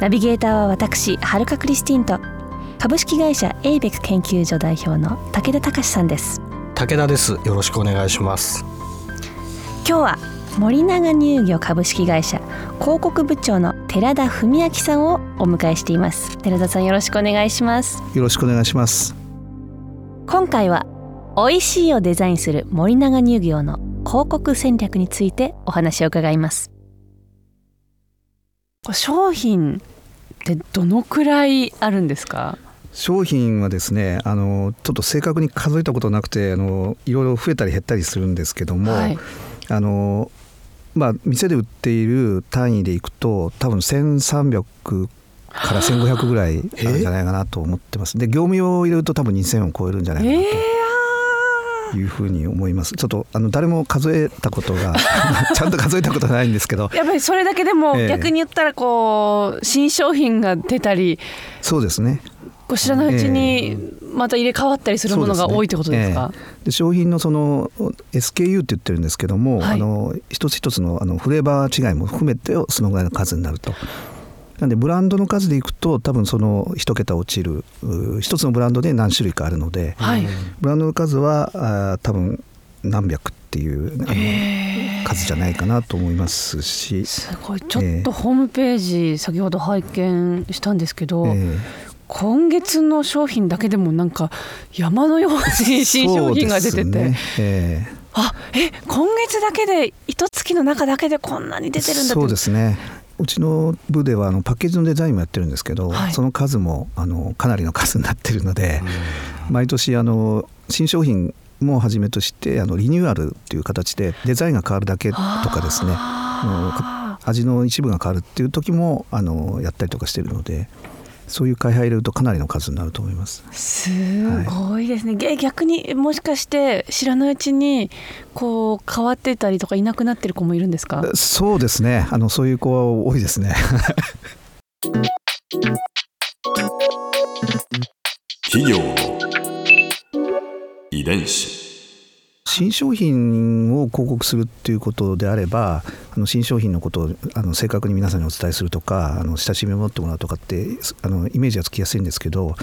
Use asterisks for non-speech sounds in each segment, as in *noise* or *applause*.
ナビゲーターは私はるかクリスティンと株式会社エイベック研究所代表の武田隆さんです。武田です。よろしくお願いします。今日は森永乳業株式会社広告部長の寺田文明さんをお迎えしています。寺田さんよろしくお願いします。よろしくお願いします。今回は美味しいをデザインする森永乳業の広告戦略についてお話を伺います商品ってどのくらいあるんですか？商品はですねあのちょっと正確に数えたことなくてあのいろいろ増えたり減ったりするんですけども、はい、あのまあ店で売っている単位でいくと多分1300から1500ぐらいあるんじゃないかなと思ってます。で業務用を入れると多分2000を超えるんじゃないかなと。えーいうふうに思います。ちょっとあの誰も数えたことが *laughs* ちゃんと数えたことないんですけど、やっぱりそれだけでも逆に言ったらこう、新商品が出たり、そうですね。こう知らないうちにまた入れ替わったりするものが多いってことですか？で、ねえー、商品のその SKU って言ってるんですけども、はい、あの一つ一つのあのフレーバー違いも含めてそのぐらいの数になると。なんでブランドの数でいくと多分その一桁落ちる一つのブランドで何種類かあるので、はい、ブランドの数はあ多分何百っていうあの数じゃないかなと思いますし。すごい。ちょっとホームページ、先ほど拝見したんですけど、えー、今月の商品だけでもなんか山のように新商品が出てて。ね。えーあえ今月だけで一月の中だけでこんなに出てるんだそうですねうちの部ではあのパッケージのデザインもやってるんですけど、はい、その数もあのかなりの数になってるので毎年あの新商品もはじめとしてあのリニューアルっていう形でデザインが変わるだけとかですね。味の一部が変わるっていう時もあのやったりとかしてるので。そういう会派入れるとかなりの数になると思います。すごいですね。はい、逆にもしかして知らないうちにこう変わってたりとかいなくなってる子もいるんですか？そうですね。あのそういう子は多いですね。企業遺伝子。新商品を広告するっていうことであればあの新商品のことをあの正確に皆さんにお伝えするとかあの親しみを持ってもらうとかってあのイメージがつきやすいんですけど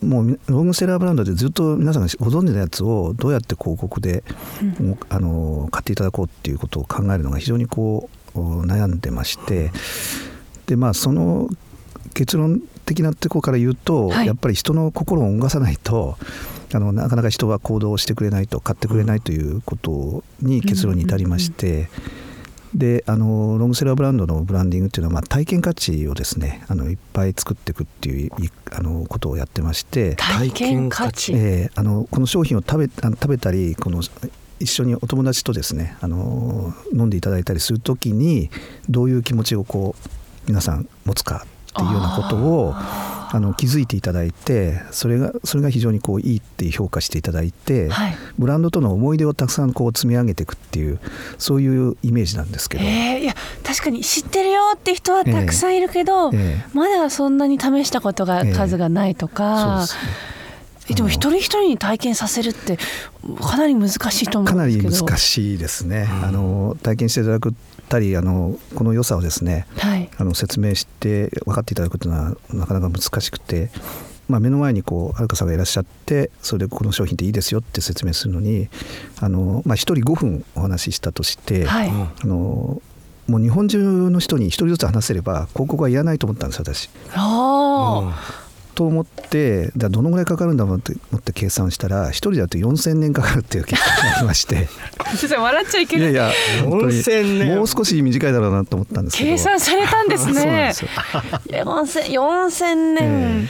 もうロングセラーブランドでずっと皆さんがご存知のやつをどうやって広告で、うん、あの買っていただこうっていうことを考えるのが非常にこう悩んでまして。でまあその結論的なところから言うと、はい、やっぱり人の心を動かさないと *laughs* あのなかなか人は行動してくれないと買ってくれないということに結論に至りまして、であのロングセラーブランドのブランディングっていうのは、まあ、体験価値をですねあのいっぱい作っていくっていうあのことをやってまして体験価値、えー、あのこの商品を食べあの食べたりこの一緒にお友達とですねあの飲んでいただいたりするときにどういう気持ちをこう皆さん持つかっていうようなことをあの気づいていただいてそれがそれが非常にこういいって評価していただいて、はい、ブランドとの思い出をたくさんこう積み上げていくっていうそういうイメージなんですけど、えー、いや確かに知ってるよって人はたくさんいるけど、えーえ。ー、まだそんなに試したことが数がないとか。そうですねでも一人一人に体験させるってかなり難しいと思うんですけど。かなり難しいですね、うん、あの体験していただくたりあのこの良さをですね、はい、あの説明して分かっていただくというのはなかなか難しくて。まあ、目の前にこうはるかさんがいらっしゃってそれでこの商品っていいですよって説明するのにあの、まあ、1人5分お話ししたとして、はい、あのもう日本中の人に1人ずつ話せれば広告はいらないと思ったんです私。あうんと思ってじゃどのぐらいかかるんだろうと思って計算したら一人だと4,000年かかるっていう結果がありまして。先生笑っちゃいけない。いやいや本当に。もう少し短いだろうなと思ったんですけど。計算されたんですね。*laughs* 4,000年、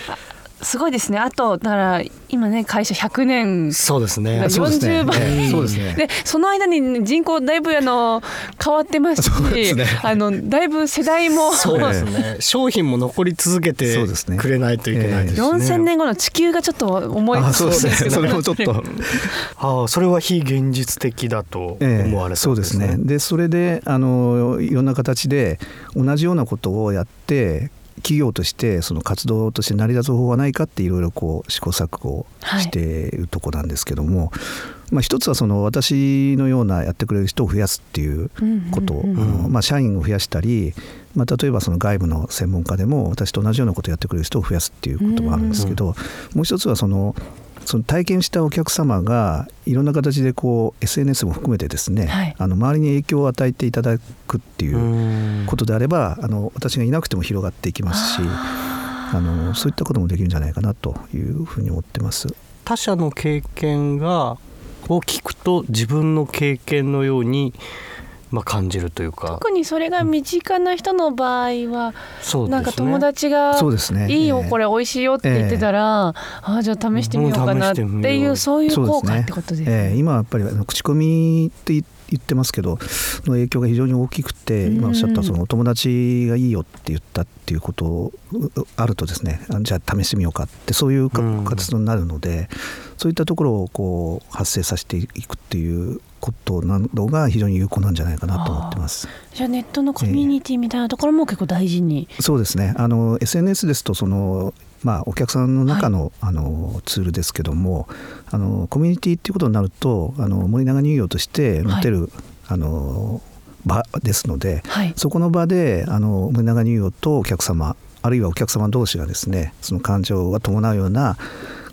すごいですね。あとだから今ね会社100年そうですね。そうですね。40倍。ええそうですね。でその間に人口だいぶあの変わってますしね。あのだいぶ世代もそうですね。商品も残り続けてくれないといけないですしね4000年後の地球がちょっと思い。あそうですね。それもちょっと。*laughs* ああそれは非現実的だと思われたそうですね。でそれであのいろんな形で同じようなことをやって企業としてその活動として成り立つ方法はないかっていろいろこう試行錯誤しているとこなんですけども、まあ、一つはその私のようなやってくれる人を増やすっていうこと、まあ、社員を増やしたり、まあ、例えばその外部の専門家でも私と同じようなことをやってくれる人を増やすっていうこともあるんですけど、もう一つはそのその体験したお客様がいろんな形でこう SNS も含めてですね、はい。あの周りに影響を与えていただくっていううん。ことであればあの私がいなくても広がっていきますしあのそういったこともできるんじゃないかなというふうに思ってます。他者の経験がを聞くと自分の経験のように、まあ、感じるというか。特にそれが身近な人の場合は、そうですね。なんか友達がそうですね。いいよええ。これ美味しいよって言ってたら、ああじゃあ試してみようかなってうん試してみよう。いうそういう効果ってことですえね。え今はやっぱり口コミって言言ってますけどの影響が非常に大きくてうん。今おっしゃったそのお友達がいいよって言ったっていうことあるとですねあじゃあ試してみようかってそういう活動になるのでそういったところをこう発生させていくっていうことなどが非常に有効なんじゃないかなと思ってます。じゃあネットのコミュニティみたいなところも結構大事に。そうですねあの SNS ですとその、まあ、お客さんの中の,、あのツールですけどもあのコミュニティっていうことになるとあの森永乳業として持てる、あの場ですのではい。そこの場であの森永乳業とお客様あるいはお客様同士がですねその感情が伴うような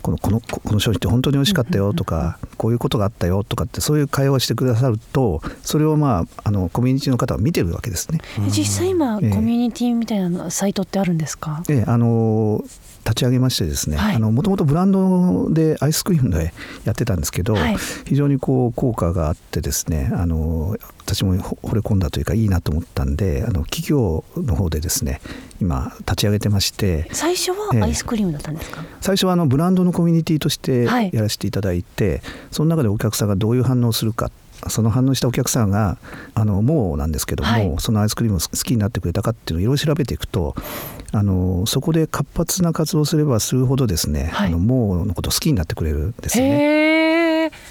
このこのこの商品って本当に美味しかったよとか、こういうことがあったよとかってそういう会話をしてくださるとそれをまああのコミュニティの方は見てるわけですね。実際今、ええ。コミュニティみたいなサイトってあるんですか？ええあの立ち上げましてですねはい。もともとブランドでアイスクリームでやってたんですけど、はい。非常にこう効果があってですねあの私もほ惚れ込んだというかいいなと思ったんであの企業の方でですね今立ち上げてまして最初はええ。アイスクリームだったんですか？最初はあのブランドのコミュニティとしてはい。やらせていただいて、その中でお客さんがどういう反応をするかその反応したお客さんがあのもうなんですけども、はい。そのアイスクリームを好きになってくれたかっていうのをいろいろ調べていくとあのそこで活発な活動をすればするほどですね、はい。あのもうのことを好きになってくれるんですよね。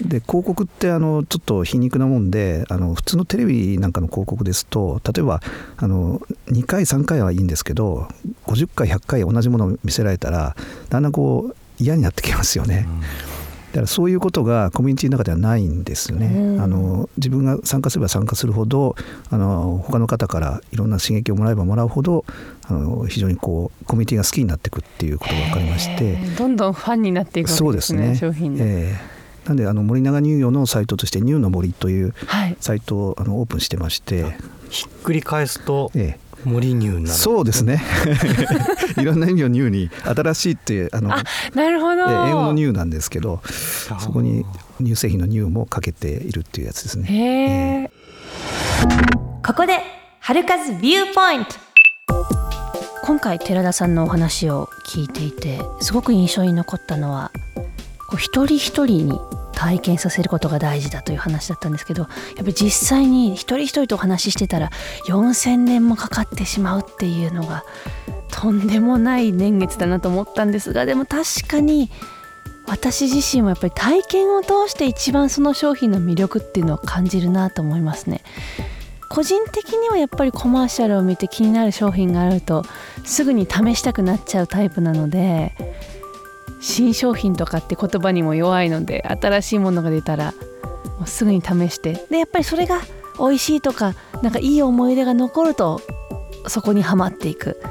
で広告ってあのちょっと皮肉なもんであの普通のテレビなんかの広告ですと例えばあの2回3回はいいんですけど50回100回同じものを見せられたらだんだんこう嫌になってきますよね。だからそういうことがコミュニティの中ではないんですよね。うんあの自分が参加すれば参加するほどあの他の方からいろんな刺激をもらえばもらうほどあの非常にこうコミュニティが好きになっていくっていうことが分かりまして。どんどんファンになっていくわけでね。そうですすね。商品の。ええなんであの森永乳業のサイトとしてニューの森というはい。サイトをあのオープンしてまして、ひっくり返すとえ森乳になえ、るそうですね。*laughs* いろんな意味のニューに新しいっていうあのあ、なるほど。ええ英語のニューなんですけど、そこに乳製品のニューもかけているっていうやつですね。へえ。ここで春風ビューポイント今回寺田さんのお話を聞いていてすごく印象に残ったのはこう一人一人に体験させることが大事だという話だったんですけどやっぱり実際に一人一人とお話ししてたら4,000年もかかってしまうっていうのがとんでもない年月だなと思ったんですがでも確かに私自身はやっぱり体験を通して一番その商品の魅力っていうのを感じるなと思いますね。個人的にはやっぱりコマーシャルを見て気になる商品があるとすぐに試したくなっちゃうタイプなので新商品とかって言葉にも弱いので新しいものが出たらもうすぐに試して。でやっぱりそれが美味しいとかなんかいい思い出が残るとそこにはまっていく。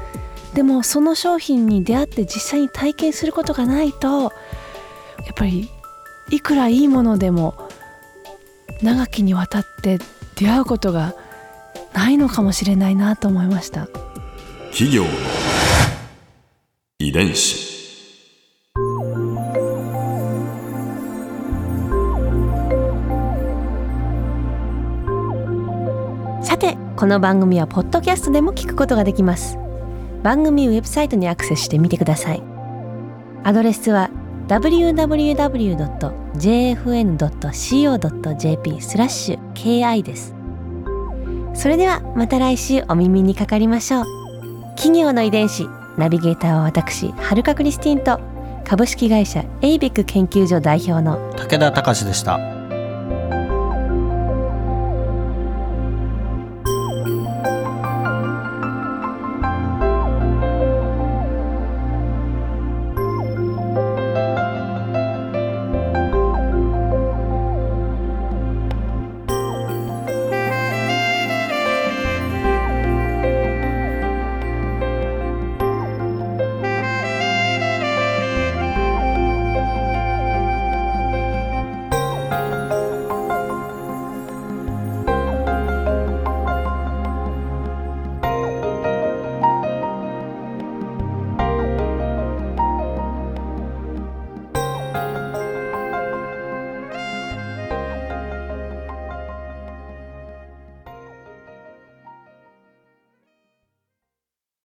でもその商品に出会って実際に体験することがないとやっぱりいくらいいものでも長きにわたって出会うことがないのかもしれないなと思いました。企業遺伝子。さてこの番組はポッドキャストでも聞くことができます。番組ウェブサイトにアクセスしてみてください。アドレスは www.jfn.co.jp スラッシュ KI です。それではまた来週お耳にかかりましょう。企業の遺伝子ナビゲーターは私はるかクリスティンと株式会社エイベック研究所代表の武田隆でした。